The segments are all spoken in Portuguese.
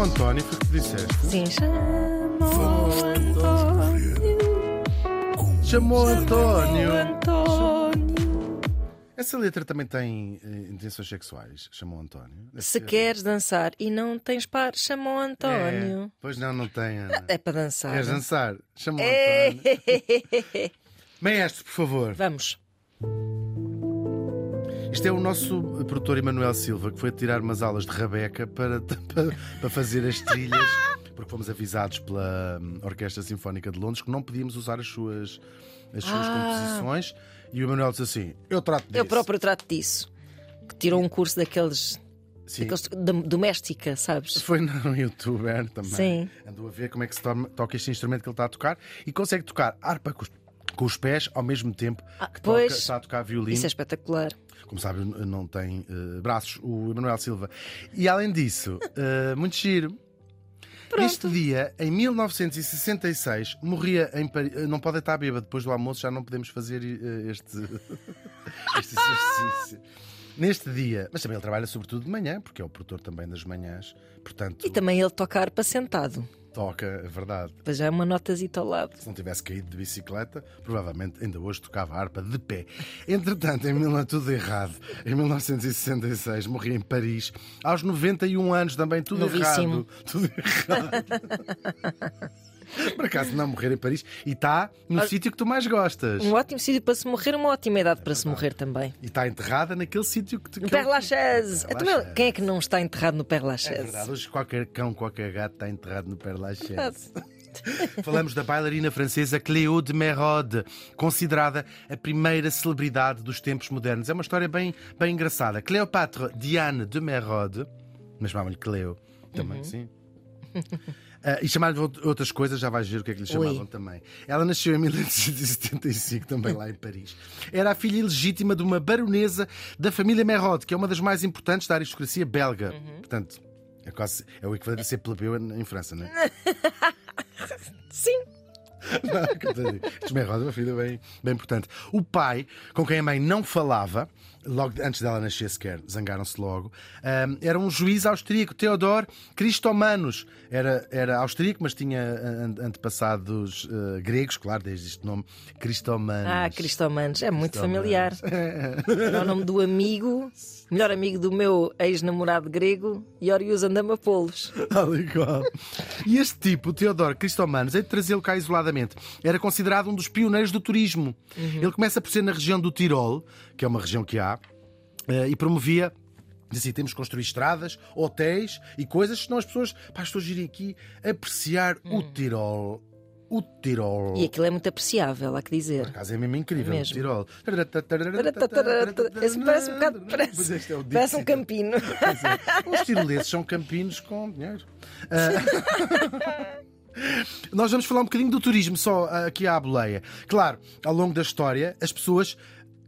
Chamam António, foi o que tu disseste. Sim, chamou António. Chamou António. António. Essa letra também tem eh, intenções sexuais. Chamou António. Deve Se ser. queres dançar e não tens par, chamou É. António. Pois não, não tem. Ana. É, para dançar. Queres dançar? Chamou É. António. Maestro, por favor. Vamos. Isto é o nosso produtor Emanuel Silva que foi tirar umas aulas de rabeca para, para, para fazer as trilhas, porque fomos avisados pela hum, Orquestra Sinfónica de Londres que não podíamos usar as suas, as suas Ah. composições. E o Emanuel disse assim: Eu trato disso. Eu próprio trato disso. Que tirou um curso daqueles, Sim. daqueles doméstica, sabes? Foi no youtuber também. Sim. Andou a ver como é que se toca este instrumento que ele está a tocar e consegue tocar harpa com os, pés ao mesmo tempo Ah, que pois. toca, está a tocar violino. Isso é espetacular. Como sabe, não tem eh, braços, o Emanuel Silva. E além disso, eh, muito giro. Neste dia, em 1966, morria em Paris. eh, Não pode estar bêbado, depois do almoço já não podemos fazer este, este exercício. Neste dia, mas também ele trabalha sobretudo de manhã, porque é o produtor também das manhãs, portanto, E também ele toca harpa sentado. Toca, é verdade. Depois já é uma notazita ao lado. Se não tivesse caído de bicicleta, provavelmente ainda hoje tocava harpa de pé. Entretanto, em 19... tudo errado. Em 1966 morri em Paris, aos 91 anos também, tudo Novíssimo. errado. Tudo errado. Por acaso não morrer em Paris e está no sítio que tu mais gostas. Um ótimo sítio para se morrer, uma ótima idade para se morrer também. E está enterrada naquele sítio que tu No é Père Lachaise. Então, Lachaise. Quem é que não está enterrado no Père É Lachaise? verdade, hoje qualquer cão, qualquer gato está enterrado no Père Lachaise. Verdade. Falamos da bailarina francesa Cléo de Merode, considerada a primeira celebridade dos tempos modernos. É uma história bem, bem engraçada. Cleopatra Diane de Merode, mas chamam-lhe Cleo também, Uhum. sim. Ah, e chamaram-lhe out- outras coisas, já vais ver o que é que lhe chamavam também. Ela nasceu em 1875, também lá em Paris. Era a filha ilegítima de uma baronesa da família Merode, que é uma das mais importantes da aristocracia belga. Uhum. Portanto, é, quase, é o equivalente a ser plebeu em em França, não é? Sim. Esmerrosa, uma filha bem, bem importante. O pai, com quem a mãe não falava, logo antes dela nascer sequer, zangaram-se logo, ahm, era um juiz austríaco, Theodor Cristomanos. Era, era austríaco, mas tinha an- antepassados eh, gregos, claro, desde este nome, Cristomanos. Ah, Cristomanos. É muito familiar. Era o nome do amigo, melhor amigo do meu ex-namorado grego, Iorius Andamapolos. Tal e qual. E este tipo, o Teodoro Cristomanos, é de trazê-lo cá isoladamente. Era considerado um dos pioneiros do turismo. Ele começa por ser na região do Tirol, que é uma região que há, eh, e promovia. Diz assim, temos que construir estradas, hotéis e coisas, senão as pessoas, pá, estou a ir aqui apreciar o Tirol. O Tirol. E aquilo é muito apreciável, há que dizer. Por acaso é mesmo incrível, Mesmo. o Tirol. Esse parece um bocado. Parece, é parece um campino. É. Os tiroleses são campinos com dinheiro. Ah, Nós vamos falar um bocadinho do turismo, só ah, aqui à boleia. Claro, ao longo da história, as pessoas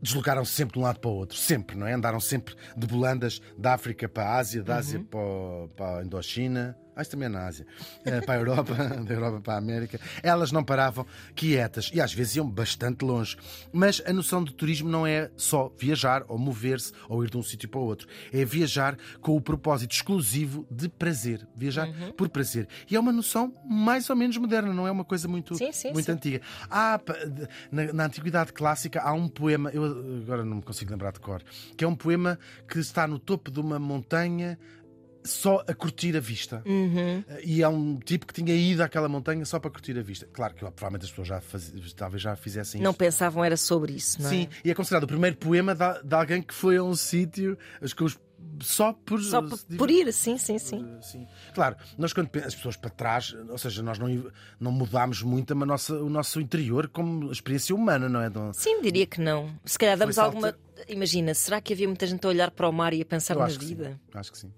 deslocaram-se sempre de um lado para o outro, sempre, não é? Andaram sempre de bolandas da África para a Ásia, da Ásia para, o- para a Indochina. Isso também é na Ásia. Eh, para a Europa, da Europa para a América. Elas não paravam quietas e às vezes iam bastante longe. Mas a noção de turismo não é só viajar ou mover-se ou ir de um sítio para o outro. É viajar com o propósito exclusivo de prazer. Viajar Uhum. por prazer. E é uma noção mais ou menos moderna, não é uma coisa muito, Sim, sim, muito sim. antiga. Há, na, na Antiguidade Clássica há um poema, eu agora não me consigo lembrar de cor, que é um poema que está no topo de uma montanha só a curtir a vista. Uhum. E é um tipo que tinha ido àquela montanha só para curtir a vista. Claro que provavelmente as pessoas já faz... talvez já fizessem Não isso. pensavam era sobre isso, não é? Sim, e é considerado o primeiro poema de, de alguém que foi a um sítio que os- só por Só por, por ir, sim, sim, sim. Sim. Claro, nós quando as pessoas para trás, ou seja, nós não, não mudámos muito a nossa, o nosso interior como experiência humana, não é? Não- Sim, diria que não. Se calhar damos alguma. Imagina, será que havia muita gente a olhar para o mar e a pensar na vida? sim. Acho que sim.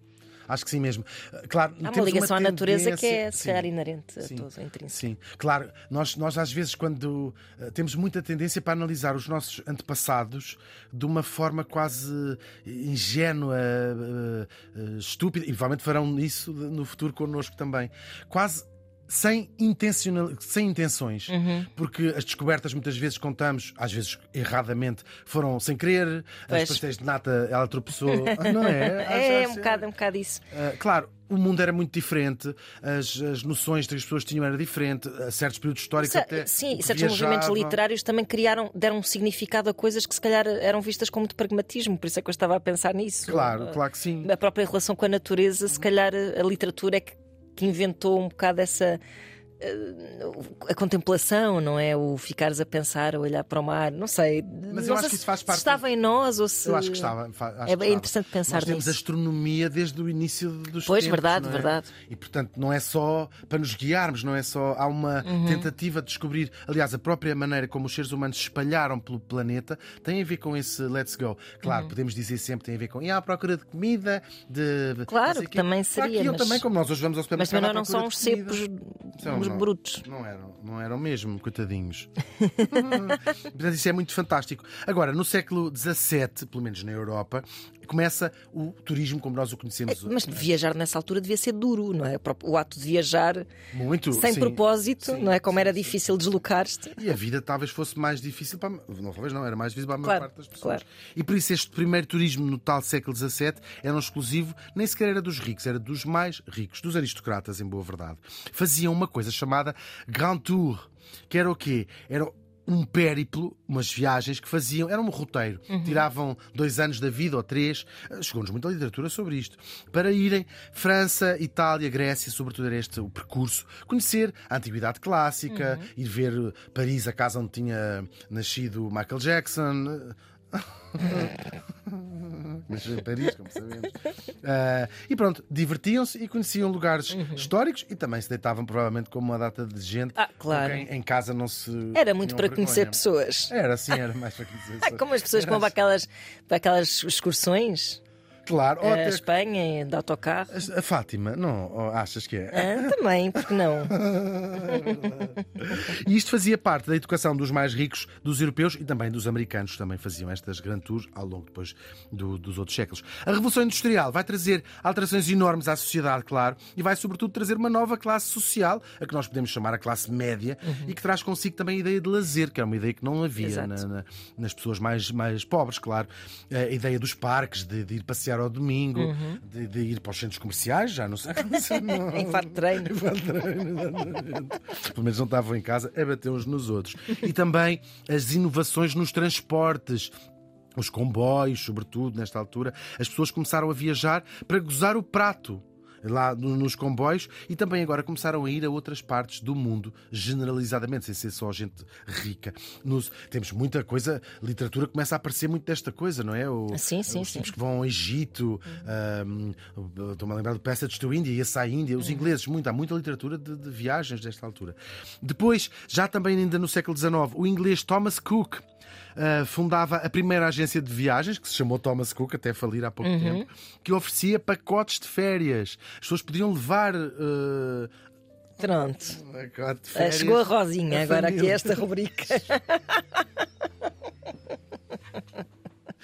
Acho que sim mesmo. Claro, Há uma ligação à natureza que é, se calhar, inerente a Sim. todos, intrínseco. Sim, claro, nós, nós às vezes, quando eh, temos muita tendência para analisar os nossos antepassados de uma forma quase ingênua, eh, eh, estúpida, e provavelmente farão isso no futuro connosco também. Quase sem, intencional, sem intenções, Uhum. porque as descobertas muitas vezes contamos, às vezes erradamente, foram sem querer, Pois. as pastéis de nata ela tropeçou, não é? É, um bocado, é um bocado isso. Uh, claro, o mundo era muito diferente, as, as noções que as pessoas tinham era diferente, a certos períodos históricos Sa- até. Sim, certos movimentos viajavam. literários também criaram, deram um significado a coisas que se calhar eram vistas com muito pragmatismo, por isso é que eu estava a pensar nisso. Claro, claro que sim. A própria relação com a natureza, se calhar a literatura é que, que inventou um bocado essa. Uh, A contemplação, não é? O ficares a pensar, a olhar para o mar, não sei. Mas não eu acho sei que se- isso faz se parte- estava em nós ou se. Eu acho que estava. acho É que estava. interessante pensar Nós temos nisso. astronomia desde o início dos Pois, tempos, verdade, não é? verdade. E portanto não é só para nos guiarmos, não é só. Há uma Uhum. tentativa de descobrir. Aliás, a própria maneira como os seres humanos se espalharam pelo planeta tem a ver com esse let's go. Claro, podemos dizer sempre tem a ver com. E à procura de comida, de. Claro, não que também seria, eu mas- também, como nós hoje vamos ao Mas supermercado. também à não, não são uns cepos, São, não. brutos. Não eram, não eram mesmo, coitadinhos. Portanto, isso é muito fantástico. Agora, no século XVII, pelo menos na Europa, começa o turismo como nós o conhecemos Mas viajar nessa altura devia ser duro, não é? O ato de viajar muito. sem sim. propósito, Sim, não é? Como sim, era difícil deslocar-te. E a vida talvez fosse mais difícil para. Não, talvez não, era mais difícil para a maior Claro, parte das pessoas. claro. E por isso este primeiro turismo no tal século XVII era um exclusivo, nem sequer era dos ricos, era dos mais ricos, dos aristocratas, em boa verdade. Faziam uma coisa chamada Grand Tour, que era o quê? Era um périplo, umas viagens que faziam, era um roteiro, tiravam dois anos da vida ou três, eh, chegou-nos muita literatura sobre isto, para irem França, Itália, Grécia, sobretudo era este o percurso, conhecer a antiguidade clássica, ir ver eh, Paris, a casa onde tinha nascido Michael Jackson. Nasceu em Paris, como sabemos. Ah, e pronto, divertiam-se e conheciam lugares históricos e também se deitavam provavelmente com uma data de gente Ah, claro. em casa não se. Era muito para vergonha. conhecer pessoas. Era, sim, era mais para conhecer Ah, pessoas. como as pessoas vão para aquelas, para aquelas excursões Claro, a até- Espanha, de autocarro. A Fátima, não, ou achas que é? Ah, também, porque não? E isto fazia parte da educação dos mais ricos, dos europeus e também dos americanos, também faziam estas Grand Tours ao longo depois do- dos outros séculos. A Revolução Industrial vai trazer alterações enormes à sociedade, claro, e vai sobretudo trazer uma nova classe social, a que nós podemos chamar a classe média, e que traz consigo também a ideia de lazer, que é uma ideia que não havia na- na- nas pessoas mais, mais pobres, claro. A ideia dos parques, de, de ir passear ao domingo, de, de ir para os centros comerciais, já não sei. não- Em fato de treino. pelo menos não estavam em casa a bater uns nos outros. E também as inovações nos transportes. Os comboios, sobretudo nesta altura, as pessoas começaram a viajar para gozar o prato lá no- nos comboios e também agora começaram a ir a outras partes do mundo, generalizadamente, sem ser só gente rica. Nos- temos muita coisa, literatura começa a aparecer muito desta coisa, não é? O- Sim, sim, os sim. que vão ao Egito, ahm, estou-me a lembrar do Passage to India, esse à Índia, os ingleses, muito, há muita literatura de, de viagens desta altura. Depois, já também ainda no século XIX, o inglês Thomas Cook. Ah, fundava a primeira agência de viagens, que se chamou Thomas Cook, até falir há pouco tempo, que oferecia pacotes de férias. As pessoas podiam levar ah, Pronto. Ah, férias. Chegou a Rosinha a agora aqui família. esta rubrica.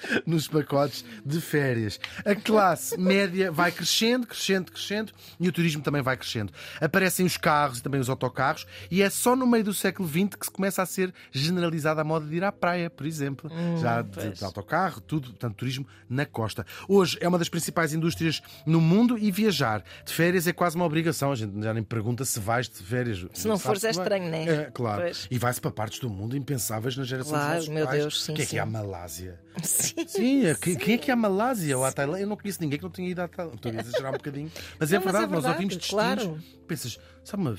nos pacotes de férias. A classe média vai crescendo, crescendo, crescendo e o turismo também vai crescendo. Aparecem os carros e também os autocarros e é só no meio do século XX que se começa a ser generalizada a moda de ir à praia, por exemplo. Já de, de autocarro, tudo, portanto, turismo na costa. Hoje é uma das principais indústrias no mundo e viajar de férias é quase uma obrigação. A gente já nem pergunta se vais de férias. Se não fores, é estranho, né? É, claro. Pois. E vai-se para partes do mundo impensáveis na geração Claro, dos nossos meu pais. Deus, sim, O que é que é a sim. Malásia? Sim. Sim, é que- quem é que é a Malásia ou a Tailândia? Eu não conheço ninguém que não tenha ido à Tailândia. Estou a exagerar um bocadinho. Mas é Não, mas verdade, é nós verdade, ouvimos destinos. claro. Pensas, sabe uma.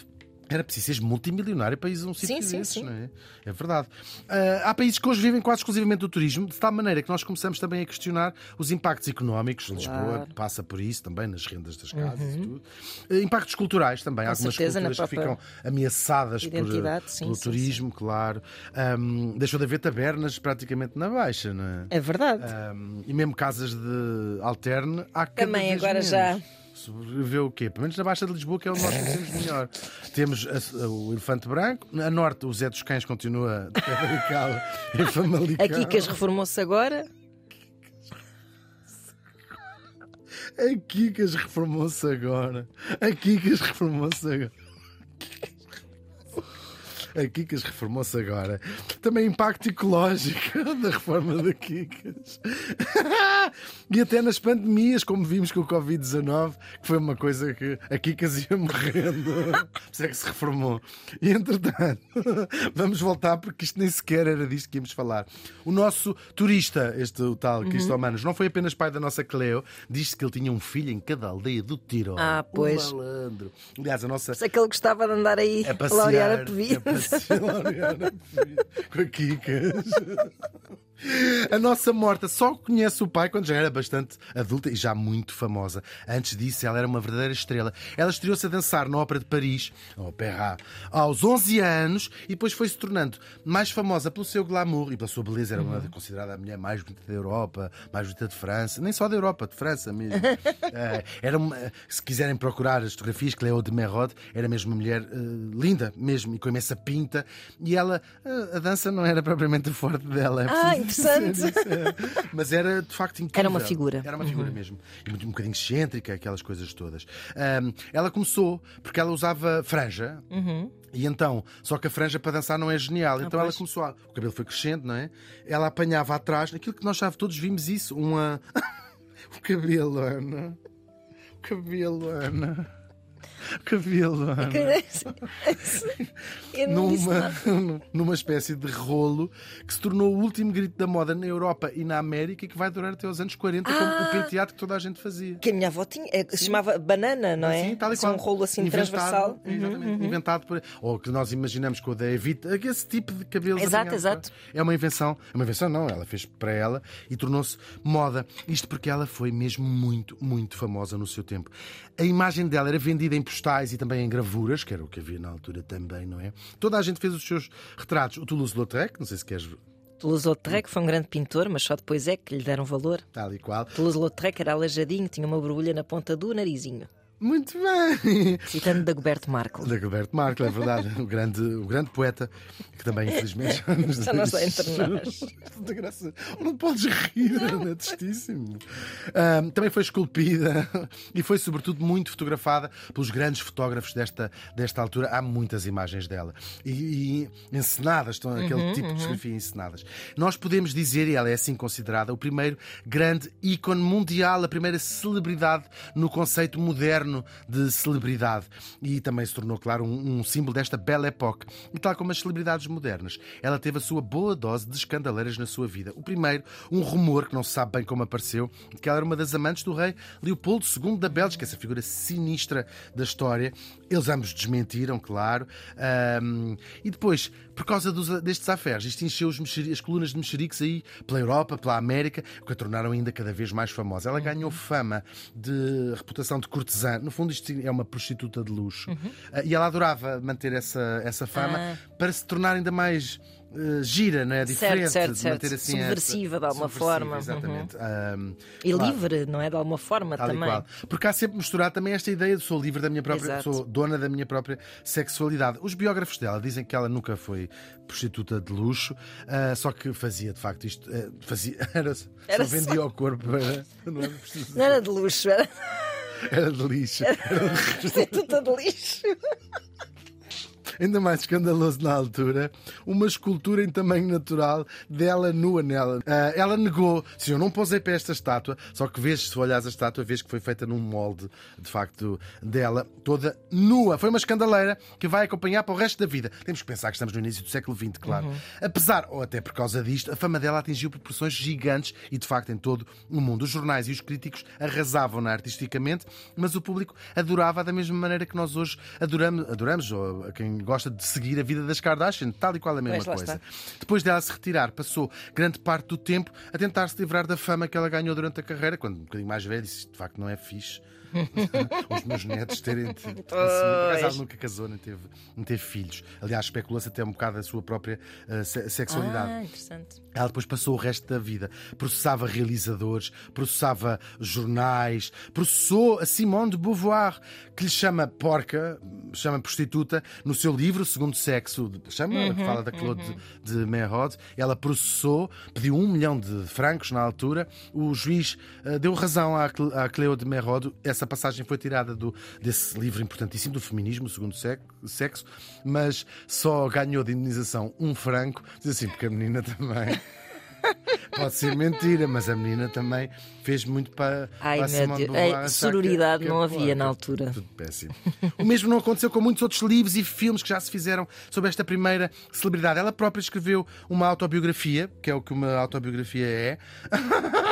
Era preciso seres multimilionário para ir a um sítio Sim, sim, desses, sim. não é? É verdade. Ah, há países que hoje vivem quase exclusivamente do turismo, de tal maneira que nós começamos também a questionar os impactos económicos. Lisboa Claro. passa por isso também, nas rendas das casas e tudo. Ah, impactos culturais também. Há algumas certeza, culturas que ficam ameaçadas por, sim, pelo sim, turismo, claro. Ahm, deixou de haver tabernas praticamente na baixa, não é? É verdade. Um, e mesmo casas de alterne há cada Também agora menos. já. Sobreviveu o quê? Pelo menos na Baixa de Lisboa, que é onde nós conhecemos melhor. Temos a- o Elefante Branco, a norte o Zé dos Cães continua de pé radical em Famalicão. Aqui que as reformou-se agora. Aqui que as reformou-se agora. Aqui que as reformou-se agora. A Kikas reformou-se agora. Também impacto ecológico da reforma da Kikas. E até nas pandemias, como vimos com o Covid-19, que foi uma coisa que a Kikas ia morrendo. Por isso é que se reformou. E entretanto, vamos voltar porque isto nem sequer era disto que íamos falar. O nosso turista, este o tal Cristo Manos, não foi apenas pai da nossa Cleo, disse que ele tinha um filho em cada aldeia do Tiro. Ah, pois. Um malandro. Aliás, a nossa. Sei que ele gostava de andar aí É a passear, laurear a é pevida. passear, laurear a pevida, com a Kikas. A nossa morta só conhece o pai quando já era bastante adulta e já muito famosa. Antes disso, ela era uma verdadeira estrela. Ela estreou-se a dançar na Ópera de Paris, ao Opéra, aos 11 anos e depois foi se tornando mais famosa pelo seu glamour e pela sua beleza. Era uma, considerada a mulher mais bonita da Europa, mais bonita de França, nem só da Europa, de França mesmo. Eh, era uma, se quiserem procurar as fotografias, Cleo de Merode era mesmo uma mulher eh, linda, mesmo, e com imensa pinta. E ela, eh, a dança não era propriamente o forte dela. é Ah, preciso interessante. isso. Mas era de facto incrível. Era uma figura. Era uma figura mesmo. E muito, um bocadinho excêntrica, aquelas coisas todas. Ahm, ela começou porque ela usava franja. E então, só que a franja para dançar não é genial. Então ela pois. começou a. O cabelo foi crescendo, não é? Ela apanhava atrás, aquilo que nós já todos vimos isso, uma. o cabelo, Ana. O cabelo, Ana. O cabelo, não disse numa, numa espécie de rolo que se tornou o último grito da moda na Europa e na América e que vai durar até os anos 40, como Ah! o penteado que toda a gente fazia. Que a minha avó tinha, é, se chamava banana, não é? Assim, tal e Assim, qual. um rolo assim Inventado, transversal. Uhum, Exatamente, inventado por. Ou que nós imaginamos com o da Evita, esse tipo de cabelo. Exato, exato. É uma invenção. É uma invenção, não. Ela fez para ela e tornou-se moda. Isto porque ela foi mesmo muito, muito famosa no seu tempo. A imagem dela era vendida em postais e também em gravuras, que era o que havia na altura também, não é? Toda a gente fez os seus retratos. O Toulouse-Lautrec, não sei se queres Toulouse-Lautrec foi um grande pintor, mas só depois é que lhe deram valor. tal e qual. Toulouse-Lautrec era aleijadinho, tinha uma borbulha na ponta do narizinho. Muito bem! Citando Dagoberto Marco. Dagoberto Marco, é verdade. O grande, o grande poeta, que também infelizmente já nos Já não está entre nós. Tanta graça. Não podes rir, é tristíssimo. Também foi esculpida e foi, sobretudo, muito fotografada pelos grandes fotógrafos desta, desta altura. Há muitas imagens dela. E, e encenadas, estão aquele Uhum, tipo de fotografia encenadas. Nós podemos dizer, e ela é assim considerada, o primeiro grande ícone mundial, a primeira celebridade no conceito moderno de celebridade. E também se tornou, claro, um, um símbolo desta bela época. E tal como as celebridades modernas, ela teve a sua boa dose de escandaleiras na sua vida. O primeiro, um rumor que não se sabe bem como apareceu, de que ela era uma das amantes do rei Leopoldo II da Bélgica, essa figura sinistra da história. Eles ambos desmentiram, claro. Ahm, e depois, por causa dos- destes afers, isto encheu as colunas de mexeriques aí pela Europa, pela América, o que a tornaram ainda cada vez mais famosa. Ela ganhou fama de reputação de cortesã. No fundo, isto é uma prostituta de luxo. Ah, E ela adorava manter essa, essa fama Ah. para se tornar ainda mais eh, gira, não é? Diferente, certo, de certo. manter assim Subversiva, de alguma forma. Uhum. Exatamente. Ahm, E claro. livre, não é? De alguma forma Tal também. qual. Porque há sempre misturado também esta ideia de sou livre da minha própria, Exato. sou dona da minha própria sexualidade. Os biógrafos dela dizem que ela nunca foi prostituta de luxo, ah, só que fazia de facto isto, eh, fazia, era, Era só vendia o corpo para. Não era Não era de luxo, era era de lixo. prostituta de lixo. Ainda mais escandaloso na altura, uma escultura em tamanho natural dela nua nela. Ah, ela negou, se eu não posei para esta estátua, só que vês, se olhares a estátua, vês que foi feita num molde, de facto, dela, toda nua. Foi uma escandaleira que vai acompanhar para o resto da vida. Temos que pensar que estamos no início do século XX, claro. Apesar, ou até por causa disto, a fama dela atingiu proporções gigantes e, de facto, em todo o mundo. Os jornais e os críticos arrasavam-na artisticamente, mas o público adorava da mesma maneira que nós hoje adoramos, adoramos ou a quem gosta de seguir a vida das Kardashian, tal e qual a mesma coisa. Depois dela se retirar, passou grande parte do tempo a tentar se livrar da fama que ela ganhou durante a carreira, quando um bocadinho mais velha, disse de facto não é fixe. Os meus netos terem. tido- ela nunca casou, nem teve, teve filhos. Aliás, especula-se até um bocado a sua própria eh, se- sexualidade. Ah, interessante. Ela depois passou o resto da vida. Processava realizadores, processava jornais, processou a Simone de Beauvoir, que lhe chama porca, chama prostituta, no seu livro Segundo Sexo, chama, que fala da Claude de, de Merode. Ela processou, pediu um milhão de francos na altura. O juiz eh, deu razão à, à Cleo de Merode, essa essa passagem foi tirada do, desse livro importantíssimo do feminismo, o segundo sexo, mas só ganhou de indenização um franco. Diz assim, porque a menina também. Pode ser mentira, mas a menina também fez muito para, Ai, para meu Deus. Ei, sororidade que, que, não havia na altura. Tudo péssimo. o mesmo não aconteceu com muitos outros livros e filmes que já se fizeram sobre esta primeira celebridade. Ela própria escreveu uma autobiografia, que é o que uma autobiografia é,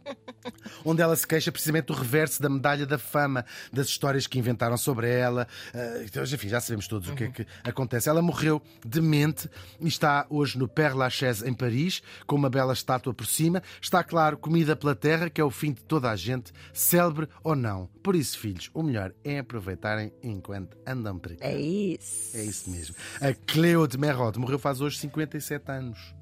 onde ela se queixa precisamente do reverso da medalha da fama, das histórias que inventaram sobre ela. Uh, então, enfim, já sabemos todos uhum. o que é que acontece. Ela morreu demente e está hoje no Père Lachaise, em Paris, com uma bela estátua por cima. Está claro, comida pela terra, que é o fim de toda a gente, célebre ou não. Por isso, filhos, o melhor é aproveitarem enquanto andam por aqui. É isso. É isso mesmo. A Cleo de Merode morreu faz hoje 57 anos.